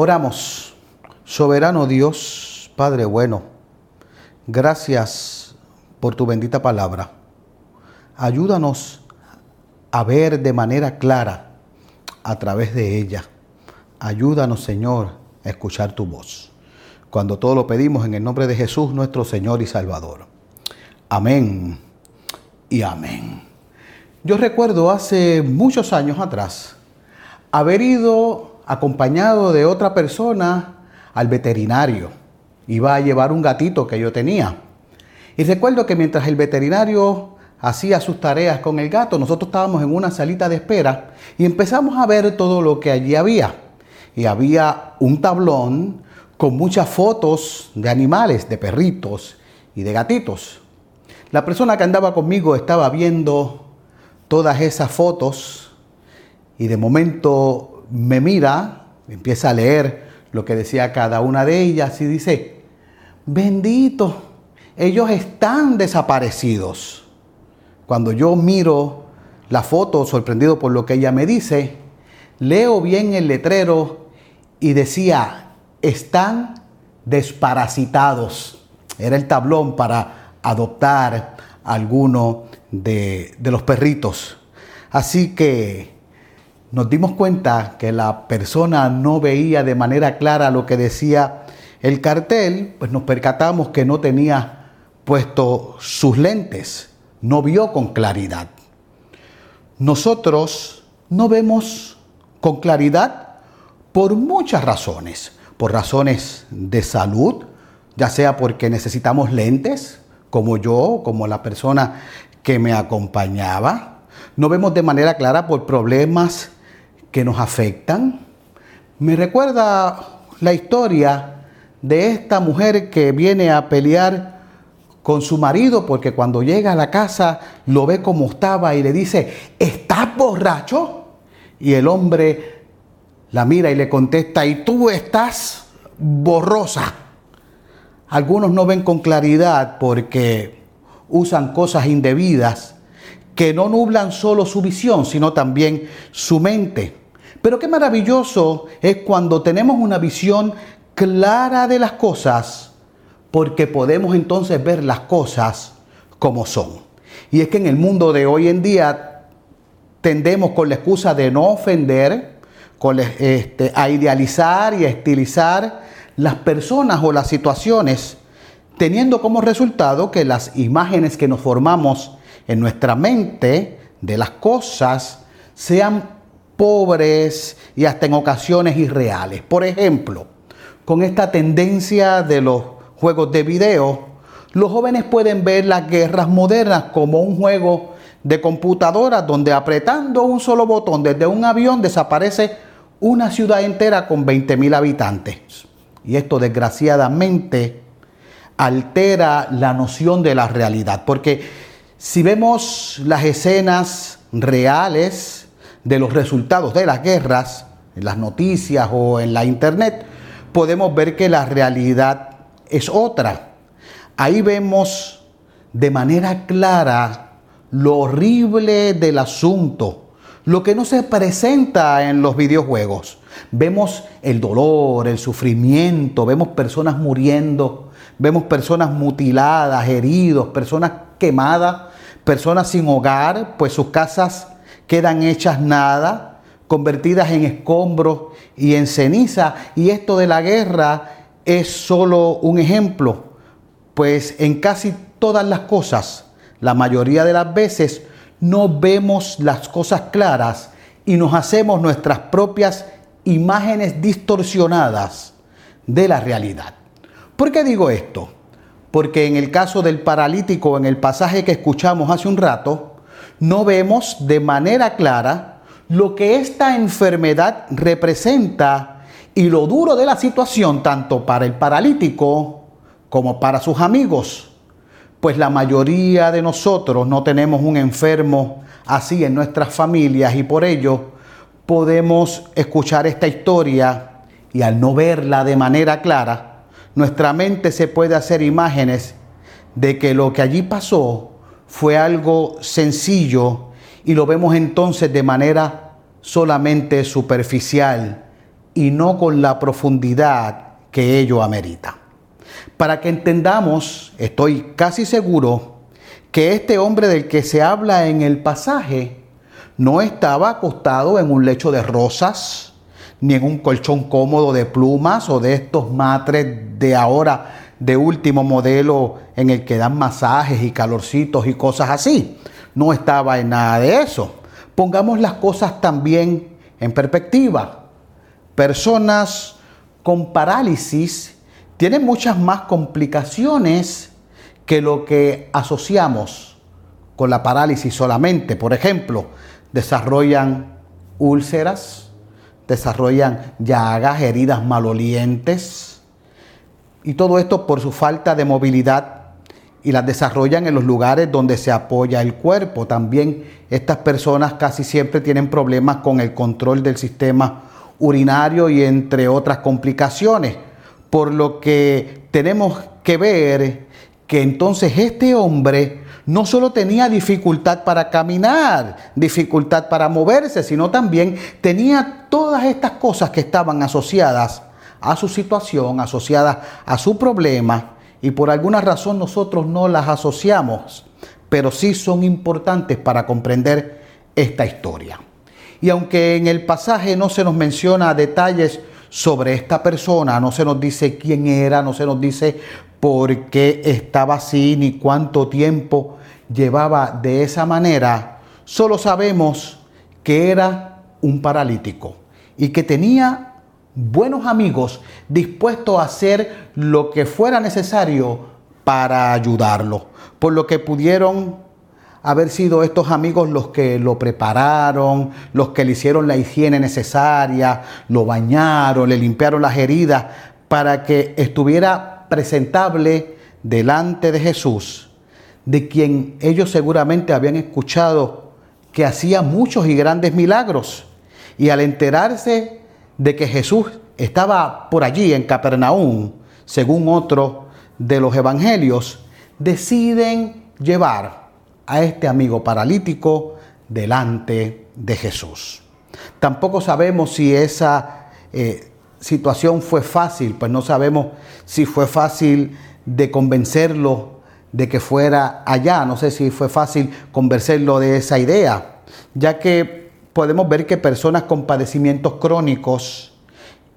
Oramos, soberano Dios, Padre bueno, gracias por tu bendita palabra. Ayúdanos a ver de manera clara a través de ella. Ayúdanos, Señor, a escuchar tu voz. Cuando todo lo pedimos en el nombre de Jesús, nuestro Señor y Salvador. Amén y amén. Yo recuerdo hace muchos años atrás haber ido acompañado de otra persona al veterinario. Iba a llevar un gatito que yo tenía. Y recuerdo que mientras el veterinario hacía sus tareas con el gato, nosotros estábamos en una salita de espera y empezamos a ver todo lo que allí había. Y había un tablón con muchas fotos de animales, de perritos y de gatitos. La persona que andaba conmigo estaba viendo todas esas fotos y de momento me mira, empieza a leer lo que decía cada una de ellas y dice, bendito, ellos están desaparecidos. Cuando yo miro la foto, sorprendido por lo que ella me dice, leo bien el letrero y decía, están desparasitados. Era el tablón para adoptar alguno de, de los perritos. Así que nos dimos cuenta que la persona no veía de manera clara lo que decía el cartel, pues nos percatamos que no tenía puesto sus lentes, no vio con claridad. Nosotros no vemos con claridad por muchas razones, por razones de salud, ya sea porque necesitamos lentes, como yo, como la persona que me acompañaba. No vemos de manera clara por problemas que nos afectan. Me recuerda la historia de esta mujer que viene a pelear con su marido porque cuando llega a la casa lo ve como estaba y le dice, ¿estás borracho? Y el hombre la mira y le contesta, ¿y tú estás borrosa? Algunos no ven con claridad porque usan cosas indebidas que no nublan solo su visión, sino también su mente. Pero qué maravilloso es cuando tenemos una visión clara de las cosas, porque podemos entonces ver las cosas como son. Y es que en el mundo de hoy en día tendemos con la excusa de no ofender, este, a idealizar y a estilizar las personas o las situaciones, teniendo como resultado que las imágenes que nos formamos en nuestra mente de las cosas sean pobres y hasta en ocasiones irreales. Por ejemplo, con esta tendencia de los juegos de video, los jóvenes pueden ver las guerras modernas como un juego de computadora donde apretando un solo botón desde un avión desaparece una ciudad entera con 20.000 habitantes. Y esto desgraciadamente altera la noción de la realidad, porque si vemos las escenas reales de los resultados de las guerras, en las noticias o en la internet, podemos ver que la realidad es otra. Ahí vemos de manera clara lo horrible del asunto, lo que no se presenta en los videojuegos. Vemos el dolor, el sufrimiento, vemos personas muriendo, vemos personas mutiladas, heridos, personas quemadas personas sin hogar, pues sus casas quedan hechas nada, convertidas en escombros y en ceniza. Y esto de la guerra es solo un ejemplo, pues en casi todas las cosas, la mayoría de las veces, no vemos las cosas claras y nos hacemos nuestras propias imágenes distorsionadas de la realidad. ¿Por qué digo esto? Porque en el caso del paralítico, en el pasaje que escuchamos hace un rato, no vemos de manera clara lo que esta enfermedad representa y lo duro de la situación tanto para el paralítico como para sus amigos. Pues la mayoría de nosotros no tenemos un enfermo así en nuestras familias y por ello podemos escuchar esta historia y al no verla de manera clara, nuestra mente se puede hacer imágenes de que lo que allí pasó fue algo sencillo y lo vemos entonces de manera solamente superficial y no con la profundidad que ello amerita. Para que entendamos, estoy casi seguro que este hombre del que se habla en el pasaje no estaba acostado en un lecho de rosas, ni en un colchón cómodo de plumas o de estos matres de ahora de último modelo en el que dan masajes y calorcitos y cosas así. No estaba en nada de eso. Pongamos las cosas también en perspectiva. Personas con parálisis tienen muchas más complicaciones que lo que asociamos con la parálisis solamente. Por ejemplo, desarrollan úlceras, desarrollan llagas, heridas malolientes, y todo esto por su falta de movilidad y las desarrollan en los lugares donde se apoya el cuerpo. También estas personas casi siempre tienen problemas con el control del sistema urinario y entre otras complicaciones. Por lo que tenemos que ver que entonces este hombre no solo tenía dificultad para caminar, dificultad para moverse, sino también tenía todas estas cosas que estaban asociadas a su situación, asociadas a su problema, y por alguna razón nosotros no las asociamos, pero sí son importantes para comprender esta historia. Y aunque en el pasaje no se nos menciona detalles sobre esta persona, no se nos dice quién era, no se nos dice por qué estaba así, ni cuánto tiempo llevaba de esa manera, solo sabemos que era un paralítico y que tenía buenos amigos dispuestos a hacer lo que fuera necesario para ayudarlo, por lo que pudieron haber sido estos amigos los que lo prepararon, los que le hicieron la higiene necesaria, lo bañaron, le limpiaron las heridas para que estuviera presentable delante de Jesús, de quien ellos seguramente habían escuchado que hacía muchos y grandes milagros. Y al enterarse de que Jesús estaba por allí en Capernaum, según otro de los evangelios, deciden llevar a este amigo paralítico delante de Jesús. Tampoco sabemos si esa eh, situación fue fácil, pues no sabemos si fue fácil de convencerlo de que fuera allá, no sé si fue fácil convencerlo de esa idea, ya que podemos ver que personas con padecimientos crónicos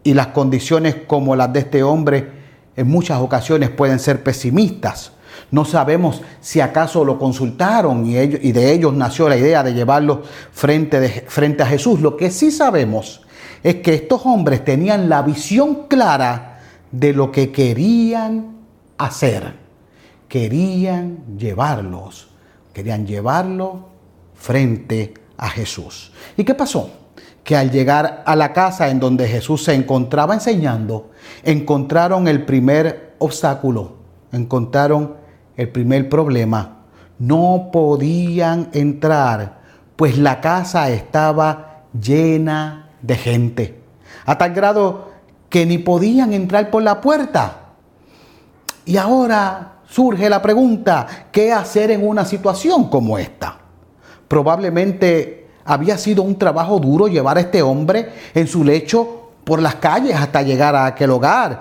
y las condiciones como las de este hombre en muchas ocasiones pueden ser pesimistas. No sabemos si acaso lo consultaron y, ellos, y de ellos nació la idea de llevarlo frente, de, frente a Jesús. Lo que sí sabemos es que estos hombres tenían la visión clara de lo que querían hacer. Querían llevarlos, querían llevarlo frente a Jesús. ¿Y qué pasó? Que al llegar a la casa en donde Jesús se encontraba enseñando, encontraron el primer obstáculo, encontraron el primer problema. No podían entrar, pues la casa estaba llena de gente, a tal grado que ni podían entrar por la puerta. Y ahora surge la pregunta, ¿qué hacer en una situación como esta? Probablemente había sido un trabajo duro llevar a este hombre en su lecho por las calles hasta llegar a aquel hogar.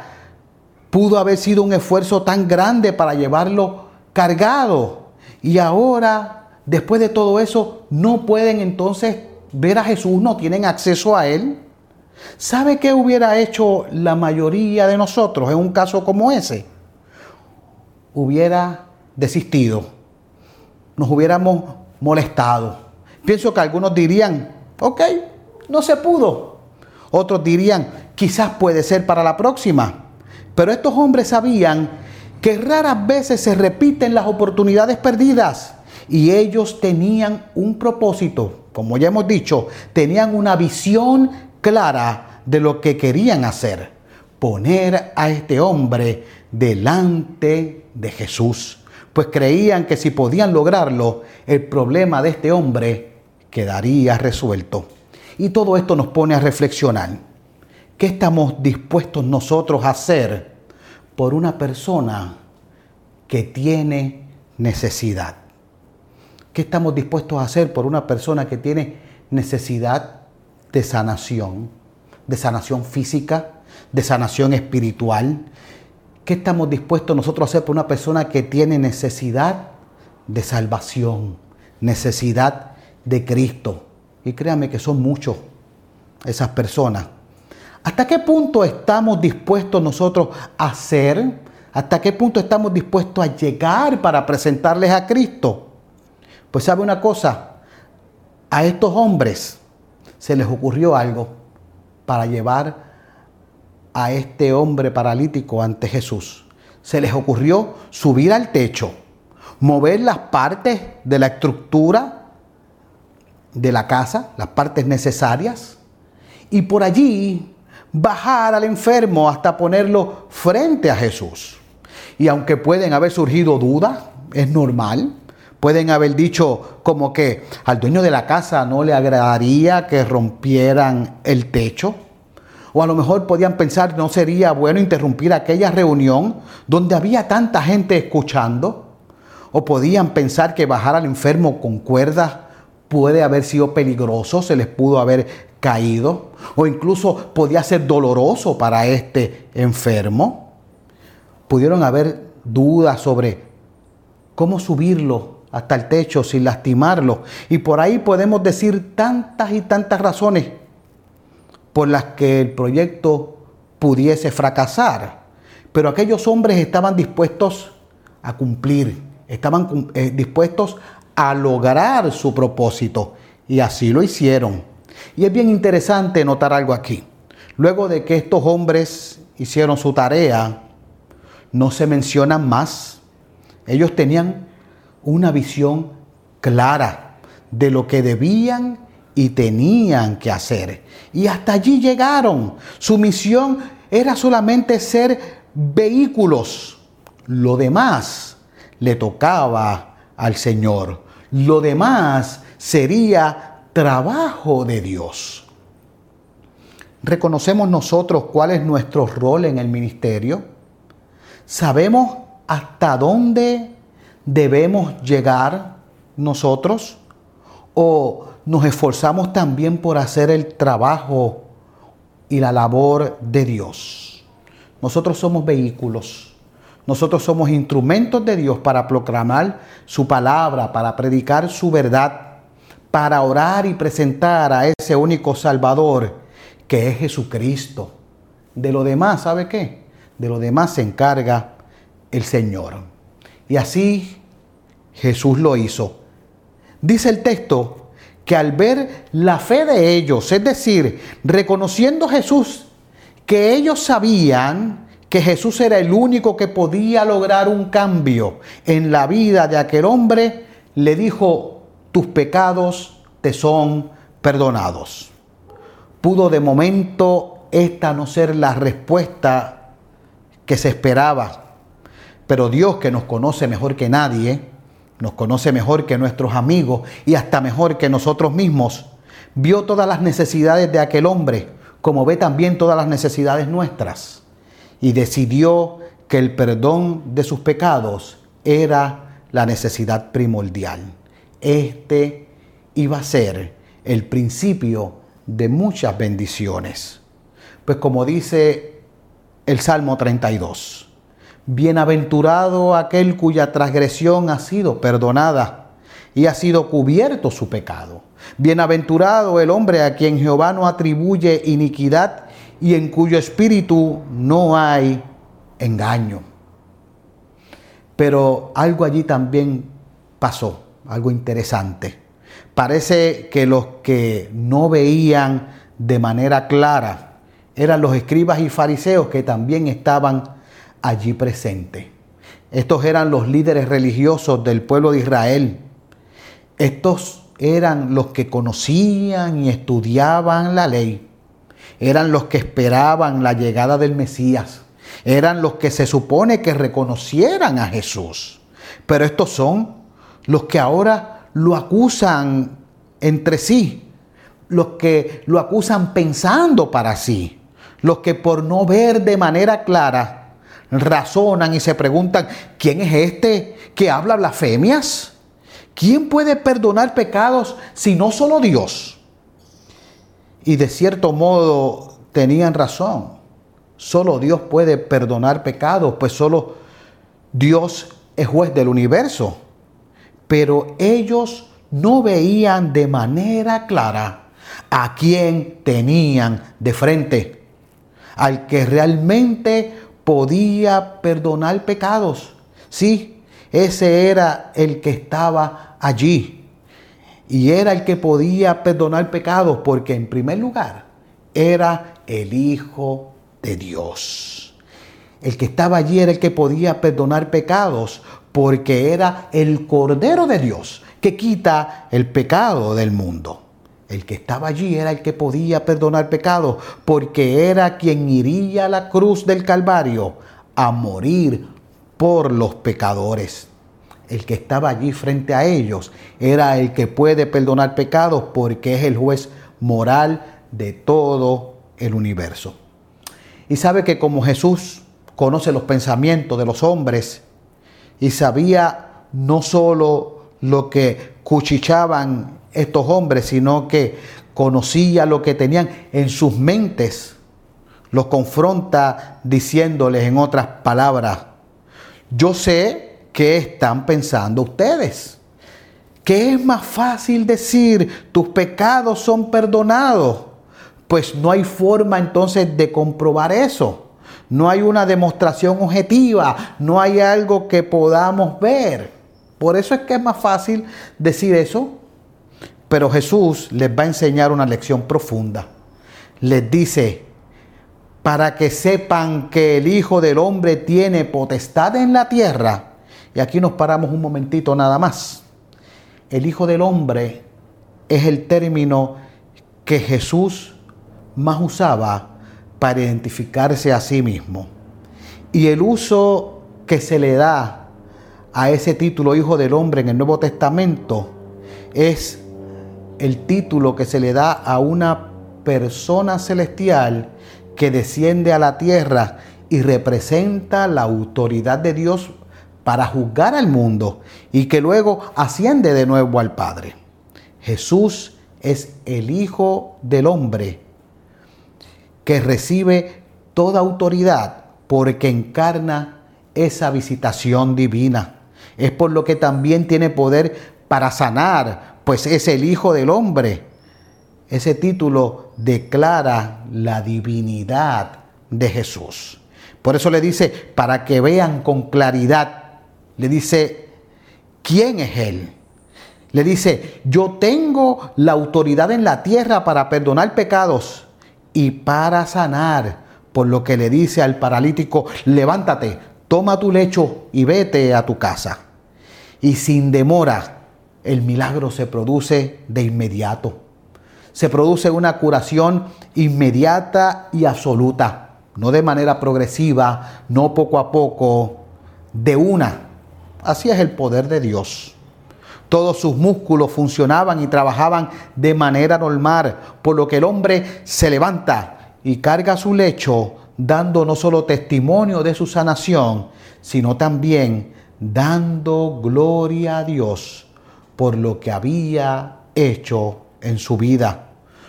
Pudo haber sido un esfuerzo tan grande para llevarlo cargado. Y ahora, después de todo eso, no pueden entonces ver a Jesús, no tienen acceso a Él. ¿Sabe qué hubiera hecho la mayoría de nosotros en un caso como ese? Hubiera desistido, nos hubiéramos molestado. Pienso que algunos dirían, ok, no se pudo. Otros dirían, quizás puede ser para la próxima. Pero estos hombres sabían que raras veces se repiten las oportunidades perdidas y ellos tenían un propósito, como ya hemos dicho, tenían una visión clara de lo que querían hacer, poner a este hombre delante de Jesús, pues creían que si podían lograrlo, el problema de este hombre quedaría resuelto. Y todo esto nos pone a reflexionar. ¿Qué estamos dispuestos nosotros a hacer por una persona que tiene necesidad? ¿Qué estamos dispuestos a hacer por una persona que tiene necesidad de sanación? de sanación física, de sanación espiritual. ¿Qué estamos dispuestos nosotros a hacer por una persona que tiene necesidad de salvación, necesidad de Cristo? Y créanme que son muchos esas personas. ¿Hasta qué punto estamos dispuestos nosotros a hacer? ¿Hasta qué punto estamos dispuestos a llegar para presentarles a Cristo? Pues sabe una cosa, a estos hombres se les ocurrió algo para llevar a este hombre paralítico ante Jesús. Se les ocurrió subir al techo, mover las partes de la estructura de la casa, las partes necesarias, y por allí bajar al enfermo hasta ponerlo frente a Jesús. Y aunque pueden haber surgido dudas, es normal, pueden haber dicho como que al dueño de la casa no le agradaría que rompieran el techo. O a lo mejor podían pensar, no sería bueno interrumpir aquella reunión donde había tanta gente escuchando. O podían pensar que bajar al enfermo con cuerdas puede haber sido peligroso, se les pudo haber caído. O incluso podía ser doloroso para este enfermo. Pudieron haber dudas sobre cómo subirlo hasta el techo sin lastimarlo. Y por ahí podemos decir tantas y tantas razones por las que el proyecto pudiese fracasar. Pero aquellos hombres estaban dispuestos a cumplir, estaban eh, dispuestos a lograr su propósito y así lo hicieron. Y es bien interesante notar algo aquí. Luego de que estos hombres hicieron su tarea, no se mencionan más. Ellos tenían una visión clara de lo que debían y tenían que hacer. Y hasta allí llegaron. Su misión era solamente ser vehículos. Lo demás le tocaba al Señor. Lo demás sería trabajo de Dios. ¿Reconocemos nosotros cuál es nuestro rol en el ministerio? ¿Sabemos hasta dónde debemos llegar nosotros? ¿O nos esforzamos también por hacer el trabajo y la labor de Dios? Nosotros somos vehículos. Nosotros somos instrumentos de Dios para proclamar su palabra, para predicar su verdad, para orar y presentar a ese único Salvador que es Jesucristo. De lo demás, ¿sabe qué? De lo demás se encarga el Señor. Y así Jesús lo hizo. Dice el texto que al ver la fe de ellos, es decir, reconociendo Jesús que ellos sabían que Jesús era el único que podía lograr un cambio en la vida de aquel hombre, le dijo, tus pecados te son perdonados. Pudo de momento esta no ser la respuesta que se esperaba, pero Dios que nos conoce mejor que nadie, nos conoce mejor que nuestros amigos y hasta mejor que nosotros mismos, vio todas las necesidades de aquel hombre, como ve también todas las necesidades nuestras, y decidió que el perdón de sus pecados era la necesidad primordial. Este iba a ser el principio de muchas bendiciones. Pues como dice el Salmo 32, Bienaventurado aquel cuya transgresión ha sido perdonada y ha sido cubierto su pecado. Bienaventurado el hombre a quien Jehová no atribuye iniquidad y en cuyo espíritu no hay engaño. Pero algo allí también pasó, algo interesante. Parece que los que no veían de manera clara eran los escribas y fariseos que también estaban allí presente. Estos eran los líderes religiosos del pueblo de Israel. Estos eran los que conocían y estudiaban la ley. Eran los que esperaban la llegada del Mesías. Eran los que se supone que reconocieran a Jesús. Pero estos son los que ahora lo acusan entre sí. Los que lo acusan pensando para sí. Los que por no ver de manera clara razonan y se preguntan, ¿quién es este que habla blasfemias? ¿Quién puede perdonar pecados si no solo Dios? Y de cierto modo tenían razón. Solo Dios puede perdonar pecados, pues solo Dios es juez del universo. Pero ellos no veían de manera clara a quién tenían de frente, al que realmente podía perdonar pecados. Sí, ese era el que estaba allí. Y era el que podía perdonar pecados, porque en primer lugar era el Hijo de Dios. El que estaba allí era el que podía perdonar pecados, porque era el Cordero de Dios que quita el pecado del mundo. El que estaba allí era el que podía perdonar pecados, porque era quien iría a la cruz del Calvario a morir por los pecadores. El que estaba allí frente a ellos era el que puede perdonar pecados porque es el juez moral de todo el universo. Y sabe que como Jesús conoce los pensamientos de los hombres y sabía no solo lo que cuchichaban estos hombres, sino que conocía lo que tenían en sus mentes. Los confronta diciéndoles en otras palabras, yo sé qué están pensando ustedes. Que es más fácil decir, tus pecados son perdonados. Pues no hay forma entonces de comprobar eso. No hay una demostración objetiva, no hay algo que podamos ver. Por eso es que es más fácil decir eso. Pero Jesús les va a enseñar una lección profunda. Les dice, para que sepan que el Hijo del Hombre tiene potestad en la tierra. Y aquí nos paramos un momentito nada más. El Hijo del Hombre es el término que Jesús más usaba para identificarse a sí mismo. Y el uso que se le da a ese título Hijo del Hombre en el Nuevo Testamento es el título que se le da a una persona celestial que desciende a la tierra y representa la autoridad de Dios para juzgar al mundo y que luego asciende de nuevo al Padre. Jesús es el Hijo del Hombre que recibe toda autoridad porque encarna esa visitación divina. Es por lo que también tiene poder para sanar, pues es el Hijo del Hombre. Ese título declara la divinidad de Jesús. Por eso le dice, para que vean con claridad, le dice, ¿quién es Él? Le dice, yo tengo la autoridad en la tierra para perdonar pecados y para sanar. Por lo que le dice al paralítico, levántate, toma tu lecho y vete a tu casa. Y sin demora, el milagro se produce de inmediato. Se produce una curación inmediata y absoluta, no de manera progresiva, no poco a poco, de una. Así es el poder de Dios. Todos sus músculos funcionaban y trabajaban de manera normal, por lo que el hombre se levanta y carga su lecho, dando no solo testimonio de su sanación, sino también dando gloria a Dios por lo que había hecho en su vida.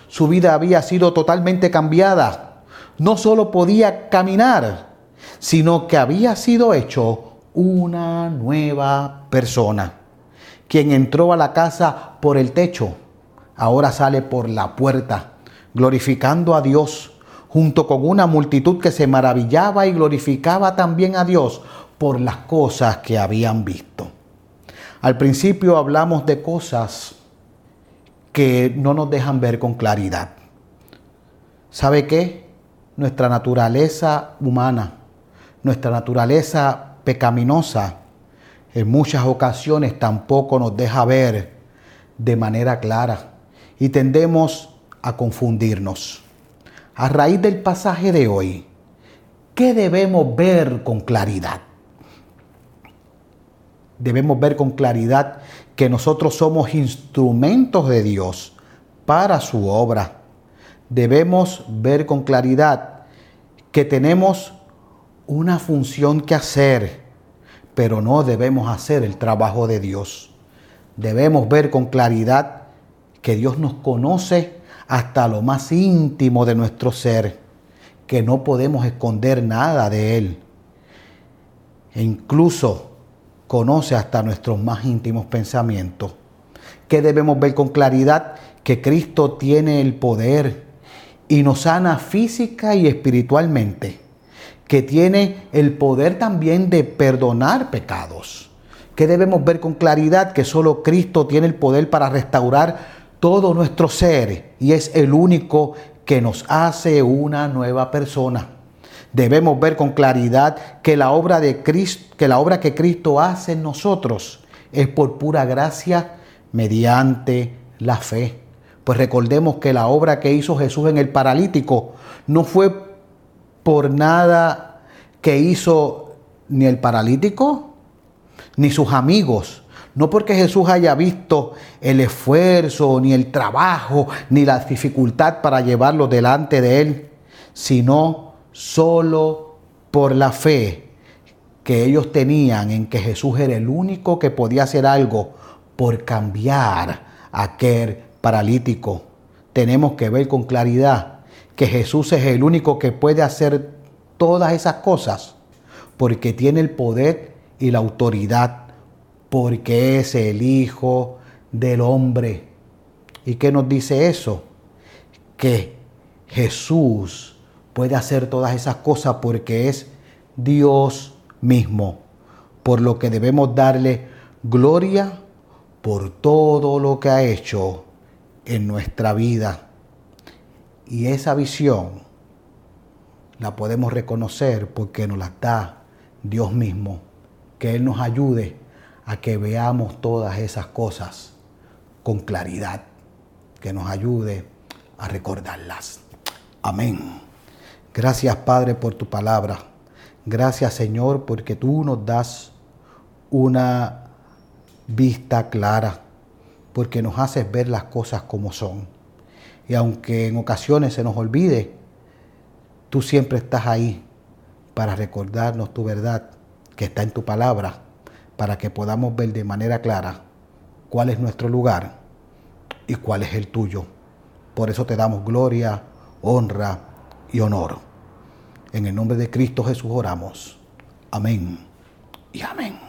Su vida había sido totalmente cambiada. No solo podía caminar, sino que había sido hecho una nueva persona. Quien entró a la casa por el techo, ahora sale por la puerta, glorificando a Dios, junto con una multitud que se maravillaba y glorificaba también a Dios por las cosas que habían visto. Al principio hablamos de cosas que no nos dejan ver con claridad. ¿Sabe qué? Nuestra naturaleza humana, nuestra naturaleza pecaminosa, en muchas ocasiones tampoco nos deja ver de manera clara y tendemos a confundirnos. A raíz del pasaje de hoy, ¿qué debemos ver con claridad? Debemos ver con claridad que nosotros somos instrumentos de Dios para su obra. Debemos ver con claridad que tenemos una función que hacer pero no debemos hacer el trabajo de Dios. Debemos ver con claridad que Dios nos conoce hasta lo más íntimo de nuestro ser que no podemos esconder nada de Él. E incluso conoce hasta nuestros más íntimos pensamientos. Que debemos ver con claridad que Cristo tiene el poder y nos sana física y espiritualmente. Que tiene el poder también de perdonar pecados. Que debemos ver con claridad que solo Cristo tiene el poder para restaurar todo nuestro ser y es el único que nos hace una nueva persona. Debemos ver con claridad que la obra de Cristo, que la obra que Cristo hace en nosotros es por pura gracia mediante la fe. Pues recordemos que la obra que hizo Jesús en el paralítico no fue por nada que hizo ni el paralítico ni sus amigos, no porque Jesús haya visto el esfuerzo, ni el trabajo, ni la dificultad para llevarlo delante de Él, sino solo por la fe que ellos tenían en que Jesús era el único que podía hacer algo por cambiar a aquel paralítico. Tenemos que ver con claridad que Jesús es el único que puede hacer todas esas cosas porque tiene el poder y la autoridad porque es el Hijo del Hombre. ¿Y qué nos dice eso? Que Jesús puede hacer todas esas cosas porque es Dios mismo, por lo que debemos darle gloria por todo lo que ha hecho en nuestra vida. Y esa visión la podemos reconocer porque nos la da Dios mismo. Que Él nos ayude a que veamos todas esas cosas con claridad, que nos ayude a recordarlas. Amén. Gracias Padre por tu palabra. Gracias Señor porque tú nos das una vista clara, porque nos haces ver las cosas como son. Y aunque en ocasiones se nos olvide, tú siempre estás ahí para recordarnos tu verdad que está en tu palabra para que podamos ver de manera clara cuál es nuestro lugar y cuál es el tuyo. Por eso te damos gloria, honra y honor. En el nombre de Cristo Jesús oramos. Amén y amén.